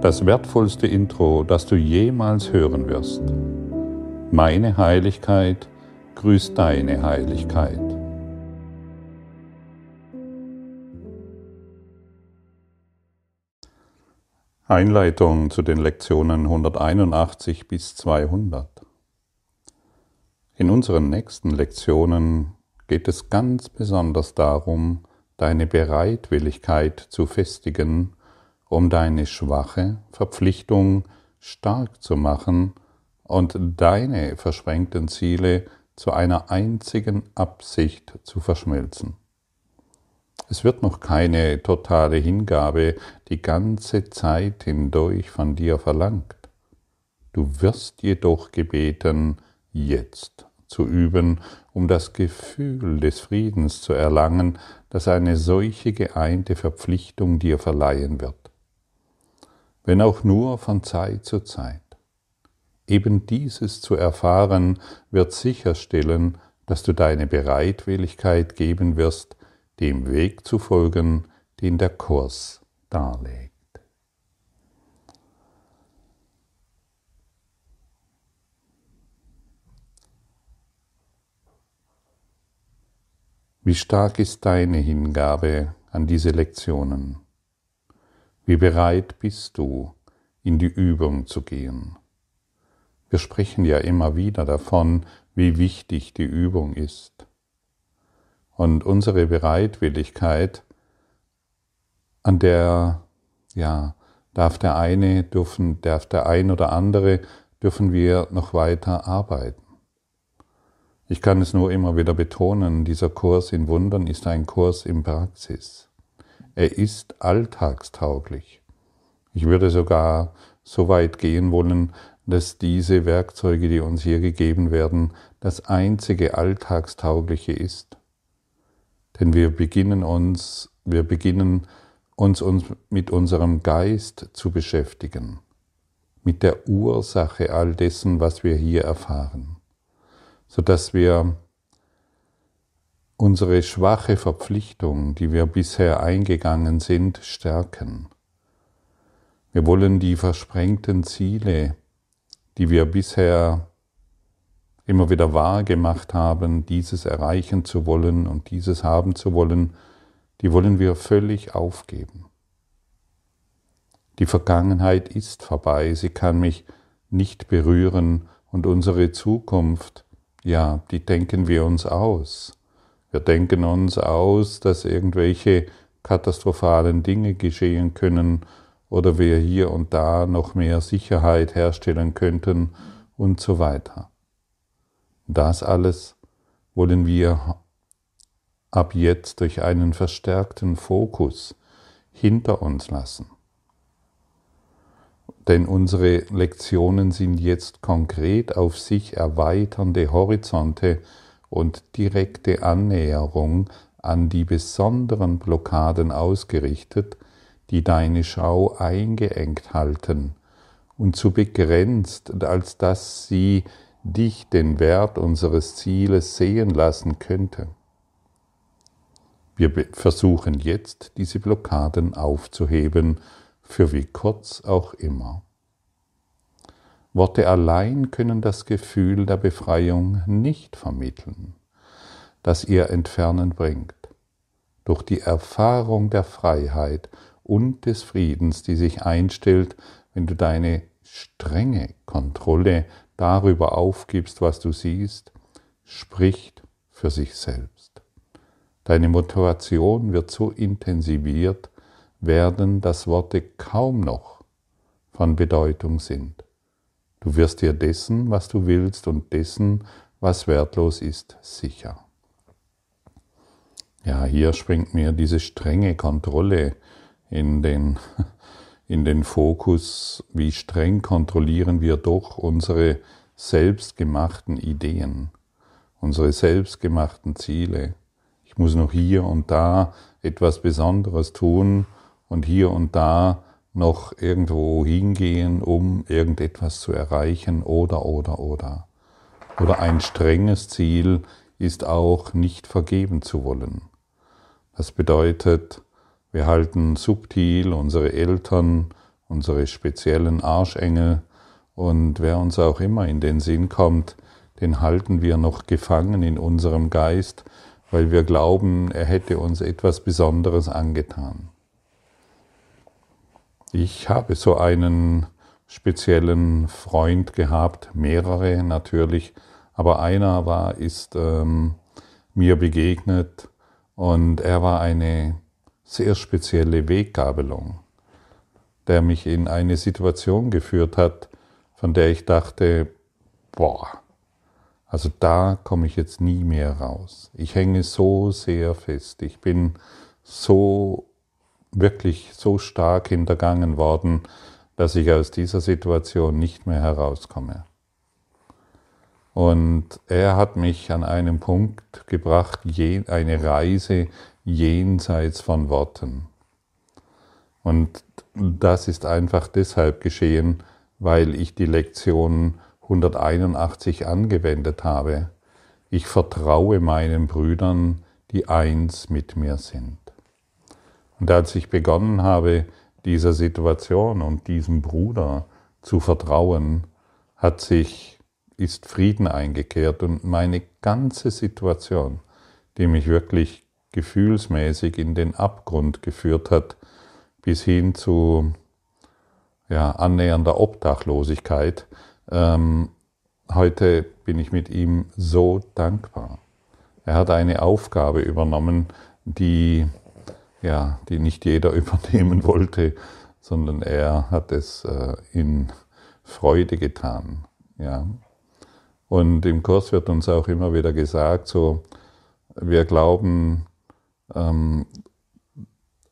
das wertvollste Intro, das du jemals hören wirst. Meine Heiligkeit grüßt deine Heiligkeit. Einleitung zu den Lektionen 181 bis 200. In unseren nächsten Lektionen geht es ganz besonders darum, deine Bereitwilligkeit zu festigen, um deine schwache Verpflichtung stark zu machen und deine verschränkten Ziele zu einer einzigen Absicht zu verschmelzen. Es wird noch keine totale Hingabe die ganze Zeit hindurch von dir verlangt. Du wirst jedoch gebeten, jetzt zu üben, um das Gefühl des Friedens zu erlangen, das eine solche geeinte Verpflichtung dir verleihen wird wenn auch nur von Zeit zu Zeit. Eben dieses zu erfahren wird sicherstellen, dass du deine Bereitwilligkeit geben wirst, dem Weg zu folgen, den der Kurs darlegt. Wie stark ist deine Hingabe an diese Lektionen? Wie bereit bist du, in die Übung zu gehen? Wir sprechen ja immer wieder davon, wie wichtig die Übung ist. Und unsere Bereitwilligkeit, an der, ja, darf der eine, dürfen, darf der ein oder andere, dürfen wir noch weiter arbeiten. Ich kann es nur immer wieder betonen, dieser Kurs in Wundern ist ein Kurs in Praxis. Er ist alltagstauglich. Ich würde sogar so weit gehen wollen, dass diese Werkzeuge, die uns hier gegeben werden, das einzige Alltagstaugliche ist. Denn wir beginnen uns, wir beginnen uns, uns mit unserem Geist zu beschäftigen, mit der Ursache all dessen, was wir hier erfahren, sodass wir unsere schwache Verpflichtung, die wir bisher eingegangen sind, stärken. Wir wollen die versprengten Ziele, die wir bisher immer wieder wahr gemacht haben, dieses erreichen zu wollen und dieses haben zu wollen, die wollen wir völlig aufgeben. Die Vergangenheit ist vorbei, sie kann mich nicht berühren und unsere Zukunft, ja, die denken wir uns aus. Wir denken uns aus, dass irgendwelche katastrophalen Dinge geschehen können oder wir hier und da noch mehr Sicherheit herstellen könnten und so weiter. Das alles wollen wir ab jetzt durch einen verstärkten Fokus hinter uns lassen. Denn unsere Lektionen sind jetzt konkret auf sich erweiternde Horizonte und direkte Annäherung an die besonderen Blockaden ausgerichtet, die deine Schau eingeengt halten und zu begrenzt, als dass sie dich den Wert unseres Zieles sehen lassen könnte. Wir versuchen jetzt, diese Blockaden aufzuheben, für wie kurz auch immer. Worte allein können das Gefühl der Befreiung nicht vermitteln, das ihr Entfernen bringt. Durch die Erfahrung der Freiheit und des Friedens, die sich einstellt, wenn du deine strenge Kontrolle darüber aufgibst, was du siehst, spricht für sich selbst. Deine Motivation wird so intensiviert werden, dass Worte kaum noch von Bedeutung sind. Du wirst dir dessen, was du willst und dessen, was wertlos ist, sicher. Ja, hier springt mir diese strenge Kontrolle in den, in den Fokus, wie streng kontrollieren wir doch unsere selbstgemachten Ideen, unsere selbstgemachten Ziele. Ich muss noch hier und da etwas Besonderes tun und hier und da noch irgendwo hingehen, um irgendetwas zu erreichen oder oder oder. Oder ein strenges Ziel ist auch nicht vergeben zu wollen. Das bedeutet, wir halten subtil unsere Eltern, unsere speziellen Arschengel und wer uns auch immer in den Sinn kommt, den halten wir noch gefangen in unserem Geist, weil wir glauben, er hätte uns etwas Besonderes angetan. Ich habe so einen speziellen Freund gehabt, mehrere natürlich, aber einer war, ist ähm, mir begegnet und er war eine sehr spezielle Weggabelung, der mich in eine Situation geführt hat, von der ich dachte, boah, also da komme ich jetzt nie mehr raus. Ich hänge so sehr fest. Ich bin so wirklich so stark hintergangen worden, dass ich aus dieser Situation nicht mehr herauskomme. Und er hat mich an einen Punkt gebracht, eine Reise jenseits von Worten. Und das ist einfach deshalb geschehen, weil ich die Lektion 181 angewendet habe. Ich vertraue meinen Brüdern, die eins mit mir sind. Und als ich begonnen habe, dieser Situation und diesem Bruder zu vertrauen, hat sich, ist Frieden eingekehrt und meine ganze Situation, die mich wirklich gefühlsmäßig in den Abgrund geführt hat, bis hin zu ja, annähernder Obdachlosigkeit, ähm, heute bin ich mit ihm so dankbar. Er hat eine Aufgabe übernommen, die, ja, die nicht jeder übernehmen wollte, sondern er hat es äh, in Freude getan. Ja. Und im Kurs wird uns auch immer wieder gesagt, so, wir glauben, ähm,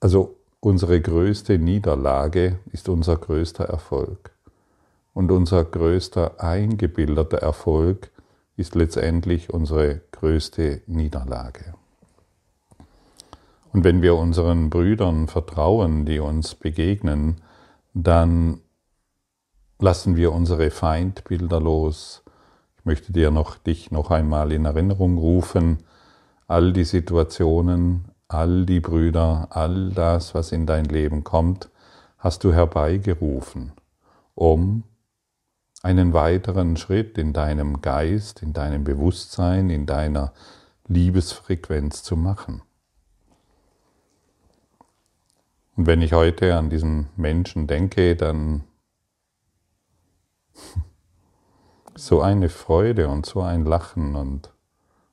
also unsere größte Niederlage ist unser größter Erfolg. Und unser größter eingebildeter Erfolg ist letztendlich unsere größte Niederlage. Und wenn wir unseren Brüdern vertrauen, die uns begegnen, dann lassen wir unsere Feindbilder los. Ich möchte dir noch, dich noch einmal in Erinnerung rufen, all die Situationen, all die Brüder, all das, was in dein Leben kommt, hast du herbeigerufen, um einen weiteren Schritt in deinem Geist, in deinem Bewusstsein, in deiner Liebesfrequenz zu machen. Und wenn ich heute an diesen Menschen denke, dann so eine Freude und so ein Lachen und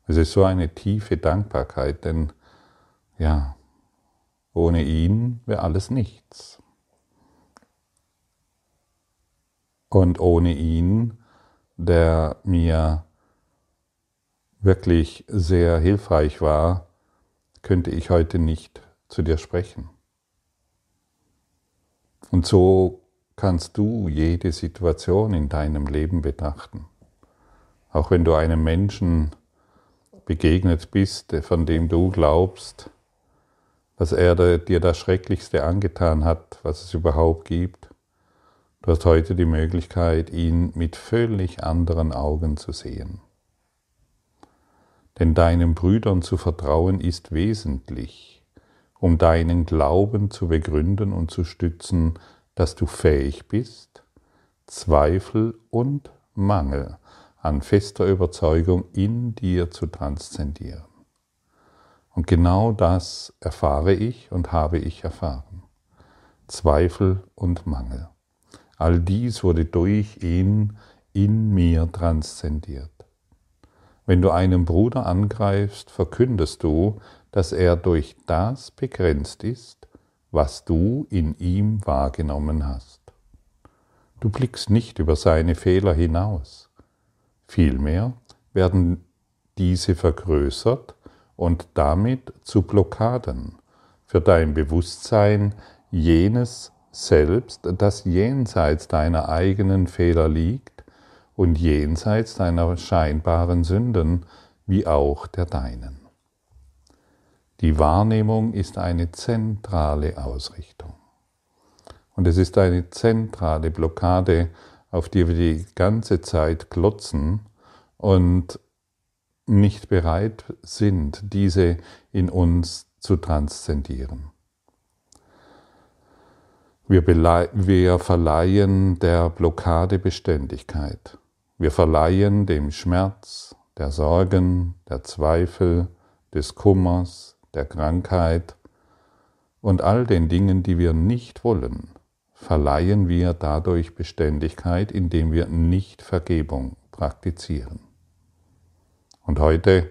es ist so eine tiefe Dankbarkeit, denn ja, ohne ihn wäre alles nichts. Und ohne ihn, der mir wirklich sehr hilfreich war, könnte ich heute nicht zu dir sprechen. Und so kannst du jede Situation in deinem Leben betrachten. Auch wenn du einem Menschen begegnet bist, von dem du glaubst, dass er dir das Schrecklichste angetan hat, was es überhaupt gibt, Du hast heute die Möglichkeit, ihn mit völlig anderen Augen zu sehen. Denn deinen Brüdern zu vertrauen ist wesentlich, um deinen Glauben zu begründen und zu stützen, dass du fähig bist, Zweifel und Mangel an fester Überzeugung in dir zu transzendieren. Und genau das erfahre ich und habe ich erfahren. Zweifel und Mangel. All dies wurde durch ihn in mir transzendiert. Wenn du einen Bruder angreifst, verkündest du, dass er durch das begrenzt ist, was du in ihm wahrgenommen hast. Du blickst nicht über seine Fehler hinaus. Vielmehr werden diese vergrößert und damit zu Blockaden für dein Bewusstsein jenes selbst, das jenseits deiner eigenen Fehler liegt und jenseits deiner scheinbaren Sünden wie auch der deinen. Die Wahrnehmung ist eine zentrale Ausrichtung. Und es ist eine zentrale Blockade, auf die wir die ganze Zeit klotzen und nicht bereit sind, diese in uns zu transzendieren. Wir, wir verleihen der Blockade Beständigkeit. Wir verleihen dem Schmerz, der Sorgen, der Zweifel, des Kummers, der Krankheit und all den Dingen, die wir nicht wollen, verleihen wir dadurch Beständigkeit, indem wir nicht Vergebung praktizieren. Und heute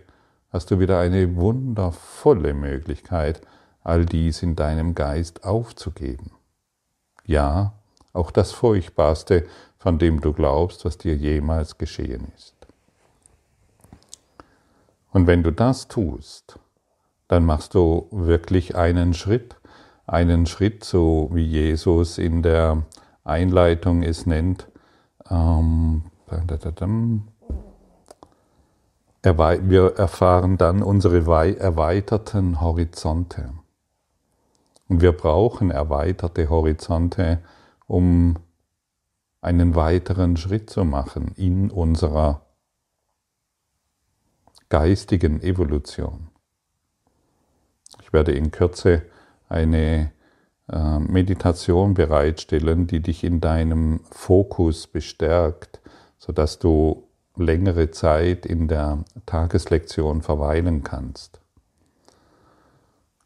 hast du wieder eine wundervolle Möglichkeit, all dies in deinem Geist aufzugeben. Ja, auch das Furchtbarste, von dem du glaubst, was dir jemals geschehen ist. Und wenn du das tust, dann machst du wirklich einen Schritt, einen Schritt, so wie Jesus in der Einleitung es nennt. Ähm, wir erfahren dann unsere erweiterten Horizonte. Und wir brauchen erweiterte Horizonte, um einen weiteren Schritt zu machen in unserer geistigen Evolution. Ich werde in Kürze eine äh, Meditation bereitstellen, die dich in deinem Fokus bestärkt, sodass du längere Zeit in der Tageslektion verweilen kannst,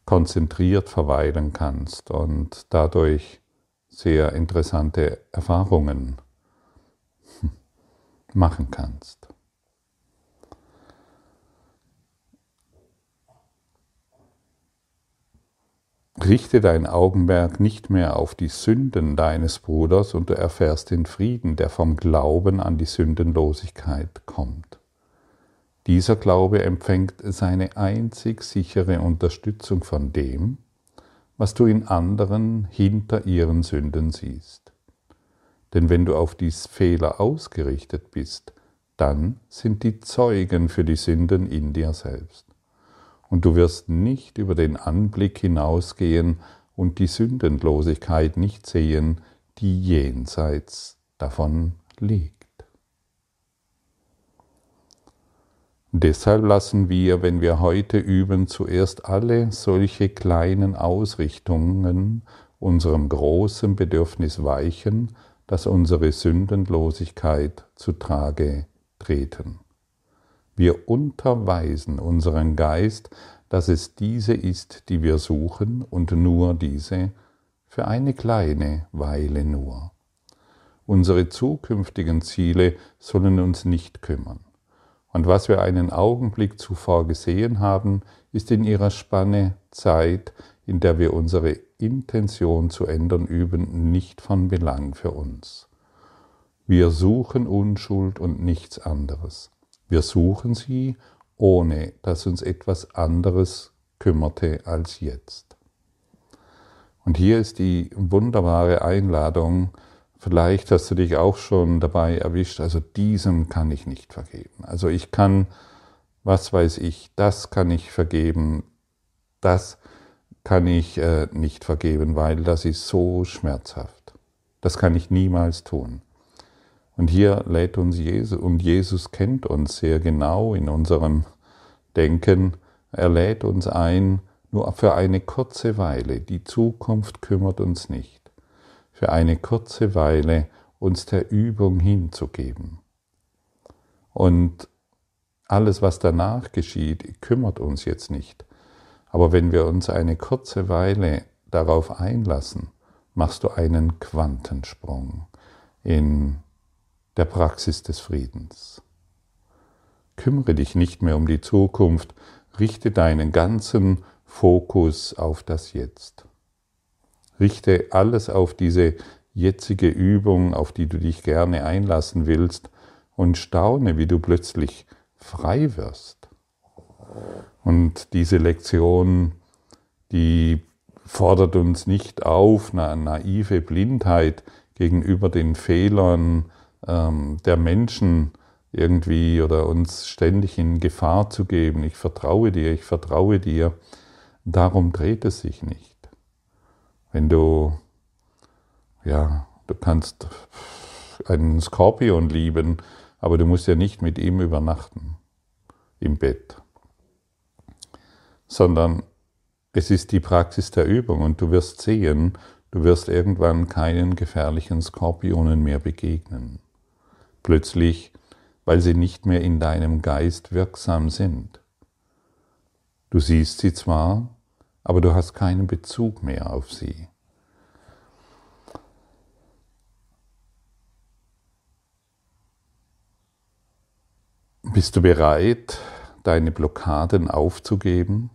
konzentriert verweilen kannst und dadurch sehr interessante Erfahrungen machen kannst. Richte dein Augenmerk nicht mehr auf die Sünden deines Bruders und du erfährst den Frieden, der vom Glauben an die Sündenlosigkeit kommt. Dieser Glaube empfängt seine einzig sichere Unterstützung von dem, was du in anderen hinter ihren Sünden siehst. Denn wenn du auf dies Fehler ausgerichtet bist, dann sind die Zeugen für die Sünden in dir selbst und du wirst nicht über den Anblick hinausgehen und die Sündenlosigkeit nicht sehen, die jenseits davon liegt. Deshalb lassen wir, wenn wir heute üben, zuerst alle solche kleinen Ausrichtungen unserem großen Bedürfnis weichen, dass unsere Sündenlosigkeit zutage treten. Wir unterweisen unseren Geist, dass es diese ist, die wir suchen, und nur diese, für eine kleine Weile nur. Unsere zukünftigen Ziele sollen uns nicht kümmern. Und was wir einen Augenblick zuvor gesehen haben, ist in ihrer Spanne Zeit, in der wir unsere Intention zu ändern üben, nicht von Belang für uns. Wir suchen Unschuld und nichts anderes. Wir suchen sie, ohne dass uns etwas anderes kümmerte als jetzt. Und hier ist die wunderbare Einladung, vielleicht hast du dich auch schon dabei erwischt, also diesem kann ich nicht vergeben. Also ich kann, was weiß ich, das kann ich vergeben, das kann ich äh, nicht vergeben, weil das ist so schmerzhaft. Das kann ich niemals tun. Und hier lädt uns Jesus, und Jesus kennt uns sehr genau in unserem Denken. Er lädt uns ein, nur für eine kurze Weile, die Zukunft kümmert uns nicht, für eine kurze Weile uns der Übung hinzugeben. Und alles, was danach geschieht, kümmert uns jetzt nicht. Aber wenn wir uns eine kurze Weile darauf einlassen, machst du einen Quantensprung in der Praxis des Friedens. Kümmere dich nicht mehr um die Zukunft, richte deinen ganzen Fokus auf das Jetzt. Richte alles auf diese jetzige Übung, auf die du dich gerne einlassen willst, und staune, wie du plötzlich frei wirst. Und diese Lektion, die fordert uns nicht auf, eine naive Blindheit gegenüber den Fehlern ähm, der Menschen irgendwie oder uns ständig in Gefahr zu geben. Ich vertraue dir, ich vertraue dir. Darum dreht es sich nicht. Wenn du, ja, du kannst einen Skorpion lieben, aber du musst ja nicht mit ihm übernachten im Bett, sondern es ist die Praxis der Übung und du wirst sehen, du wirst irgendwann keinen gefährlichen Skorpionen mehr begegnen. Plötzlich, weil sie nicht mehr in deinem Geist wirksam sind. Du siehst sie zwar, aber du hast keinen Bezug mehr auf sie. Bist du bereit, deine Blockaden aufzugeben?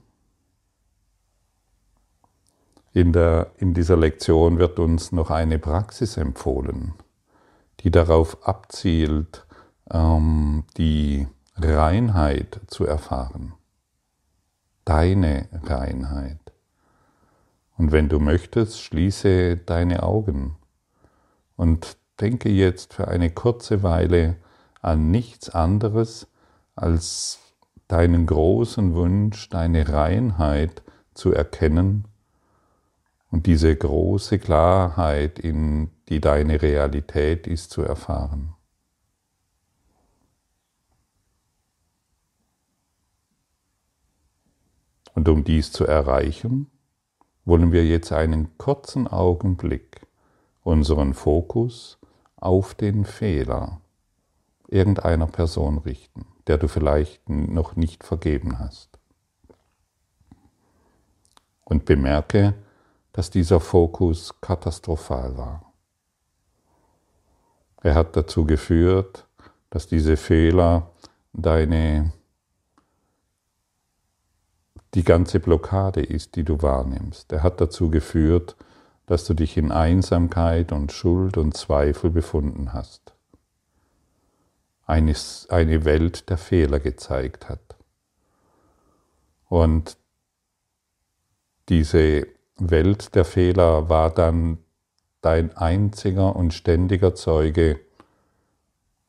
In, der, in dieser Lektion wird uns noch eine Praxis empfohlen, die darauf abzielt, ähm, die Reinheit zu erfahren. Deine Reinheit. Und wenn du möchtest, schließe deine Augen und denke jetzt für eine kurze Weile an nichts anderes als deinen großen Wunsch, deine Reinheit zu erkennen und diese große Klarheit, in die deine Realität ist, zu erfahren. Und um dies zu erreichen, wollen wir jetzt einen kurzen Augenblick unseren Fokus auf den Fehler irgendeiner Person richten, der du vielleicht noch nicht vergeben hast. Und bemerke, dass dieser Fokus katastrophal war. Er hat dazu geführt, dass diese Fehler deine die ganze Blockade ist, die du wahrnimmst. Er hat dazu geführt, dass du dich in Einsamkeit und Schuld und Zweifel befunden hast. Eine, eine Welt der Fehler gezeigt hat. Und diese Welt der Fehler war dann dein einziger und ständiger Zeuge,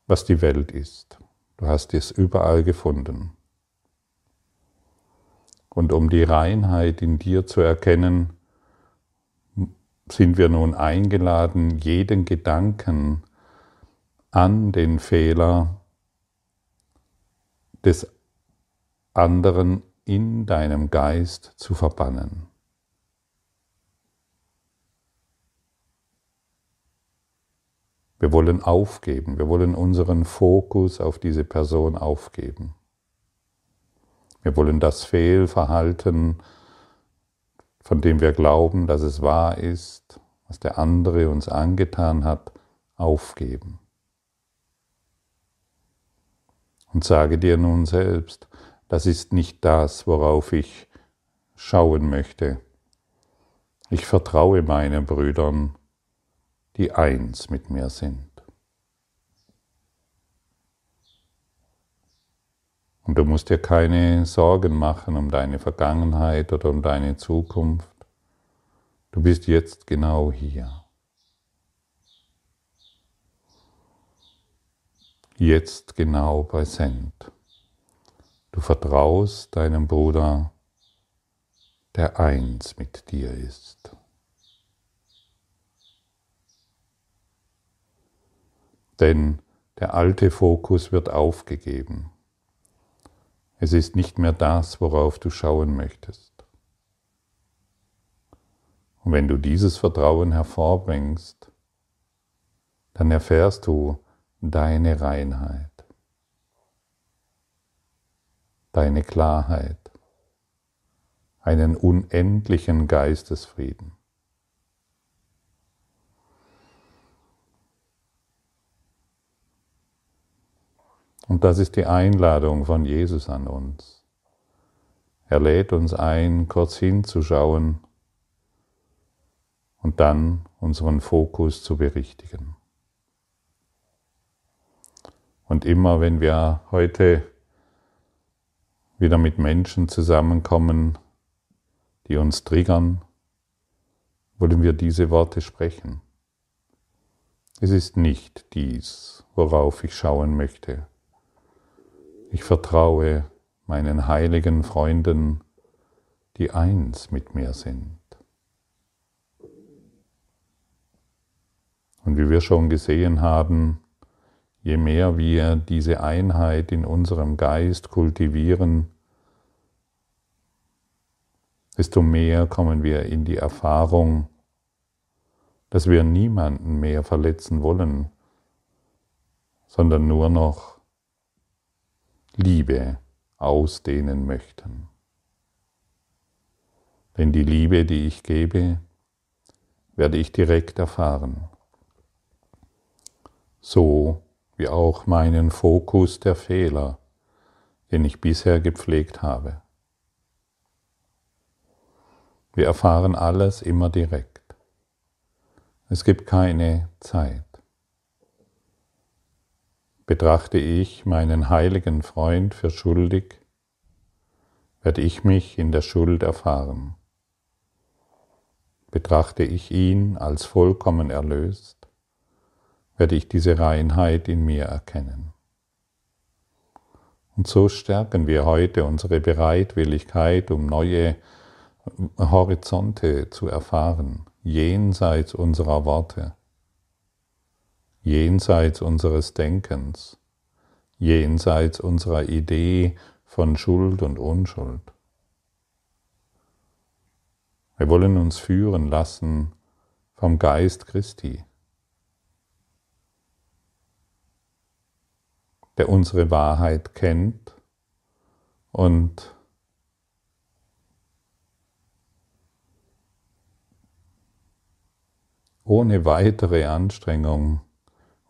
was die Welt ist. Du hast es überall gefunden. Und um die Reinheit in dir zu erkennen, sind wir nun eingeladen, jeden Gedanken an den Fehler des anderen in deinem Geist zu verbannen. Wir wollen aufgeben, wir wollen unseren Fokus auf diese Person aufgeben. Wir wollen das Fehlverhalten, von dem wir glauben, dass es wahr ist, was der andere uns angetan hat, aufgeben. Und sage dir nun selbst, das ist nicht das, worauf ich schauen möchte. Ich vertraue meinen Brüdern die eins mit mir sind. Und du musst dir keine Sorgen machen um deine Vergangenheit oder um deine Zukunft. Du bist jetzt genau hier. Jetzt genau präsent. Du vertraust deinem Bruder, der eins mit dir ist. Denn der alte Fokus wird aufgegeben. Es ist nicht mehr das, worauf du schauen möchtest. Und wenn du dieses Vertrauen hervorbringst, dann erfährst du deine Reinheit, deine Klarheit, einen unendlichen Geistesfrieden. Und das ist die Einladung von Jesus an uns. Er lädt uns ein, kurz hinzuschauen und dann unseren Fokus zu berichtigen. Und immer wenn wir heute wieder mit Menschen zusammenkommen, die uns triggern, wollen wir diese Worte sprechen. Es ist nicht dies, worauf ich schauen möchte, ich vertraue meinen heiligen Freunden, die eins mit mir sind. Und wie wir schon gesehen haben, je mehr wir diese Einheit in unserem Geist kultivieren, desto mehr kommen wir in die Erfahrung, dass wir niemanden mehr verletzen wollen, sondern nur noch Liebe ausdehnen möchten. Denn die Liebe, die ich gebe, werde ich direkt erfahren. So wie auch meinen Fokus der Fehler, den ich bisher gepflegt habe. Wir erfahren alles immer direkt. Es gibt keine Zeit. Betrachte ich meinen heiligen Freund für schuldig, werde ich mich in der Schuld erfahren. Betrachte ich ihn als vollkommen erlöst, werde ich diese Reinheit in mir erkennen. Und so stärken wir heute unsere Bereitwilligkeit, um neue Horizonte zu erfahren, jenseits unserer Worte, jenseits unseres Denkens, jenseits unserer Idee von Schuld und Unschuld. Wir wollen uns führen lassen vom Geist Christi, der unsere Wahrheit kennt und ohne weitere Anstrengung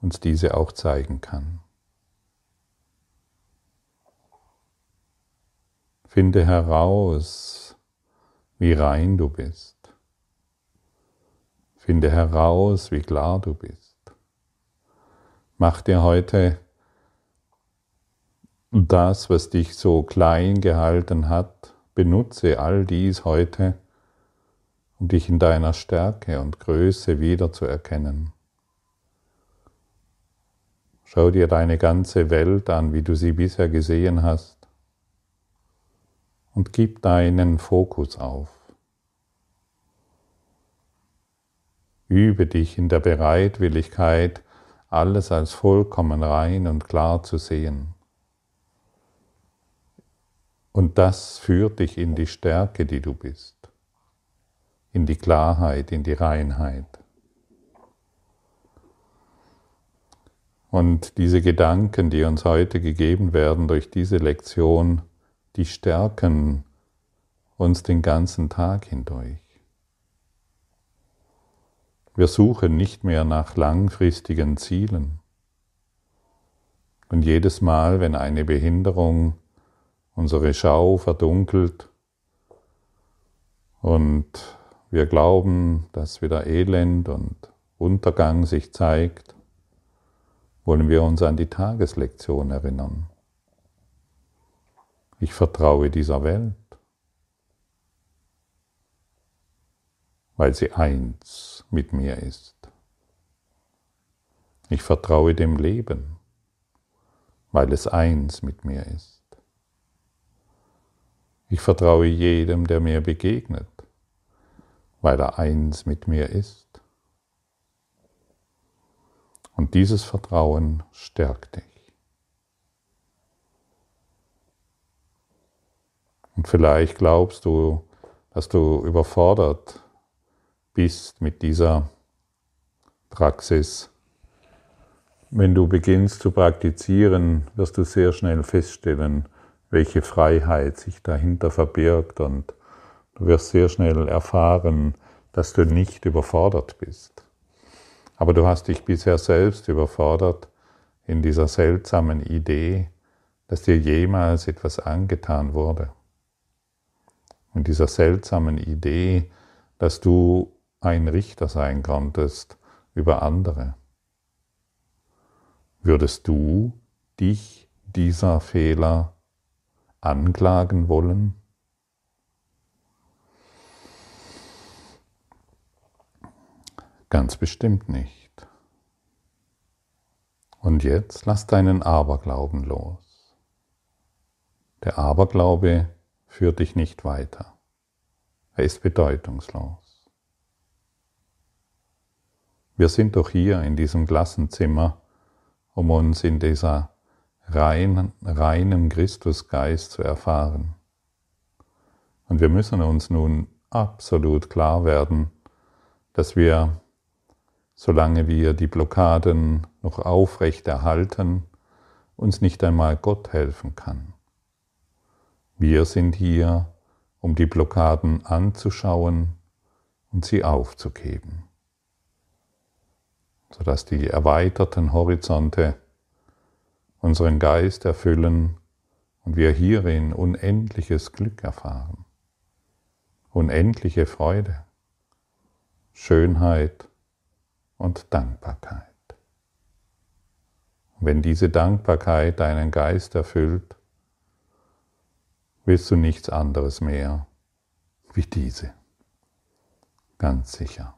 uns diese auch zeigen kann. Finde heraus, wie rein du bist. Finde heraus, wie klar du bist. Mach dir heute das, was dich so klein gehalten hat, benutze all dies heute, um dich in deiner Stärke und Größe wiederzuerkennen. Schau dir deine ganze Welt an, wie du sie bisher gesehen hast, und gib deinen Fokus auf. Übe dich in der Bereitwilligkeit, alles als vollkommen rein und klar zu sehen. Und das führt dich in die Stärke, die du bist, in die Klarheit, in die Reinheit. Und diese Gedanken, die uns heute gegeben werden durch diese Lektion, die stärken uns den ganzen Tag hindurch. Wir suchen nicht mehr nach langfristigen Zielen. Und jedes Mal, wenn eine Behinderung unsere Schau verdunkelt und wir glauben, dass wieder Elend und Untergang sich zeigt, wollen wir uns an die Tageslektion erinnern. Ich vertraue dieser Welt, weil sie eins mit mir ist. Ich vertraue dem Leben, weil es eins mit mir ist. Ich vertraue jedem, der mir begegnet, weil er eins mit mir ist. Und dieses Vertrauen stärkt dich. Und vielleicht glaubst du, dass du überfordert bist mit dieser Praxis. Wenn du beginnst zu praktizieren, wirst du sehr schnell feststellen, welche Freiheit sich dahinter verbirgt und du wirst sehr schnell erfahren, dass du nicht überfordert bist. Aber du hast dich bisher selbst überfordert in dieser seltsamen Idee, dass dir jemals etwas angetan wurde. In dieser seltsamen Idee, dass du ein Richter sein konntest über andere. Würdest du dich dieser Fehler anklagen wollen? Ganz bestimmt nicht. Und jetzt lass deinen Aberglauben los. Der Aberglaube führt dich nicht weiter. Er ist bedeutungslos. Wir sind doch hier in diesem Klassenzimmer, um uns in dieser rein, reinem Christusgeist zu erfahren. Und wir müssen uns nun absolut klar werden, dass wir solange wir die Blockaden noch aufrecht erhalten, uns nicht einmal Gott helfen kann. Wir sind hier, um die Blockaden anzuschauen und sie aufzugeben, sodass die erweiterten Horizonte unseren Geist erfüllen und wir hierin unendliches Glück erfahren, unendliche Freude, Schönheit und Dankbarkeit. Wenn diese Dankbarkeit deinen Geist erfüllt, willst du nichts anderes mehr wie diese. Ganz sicher.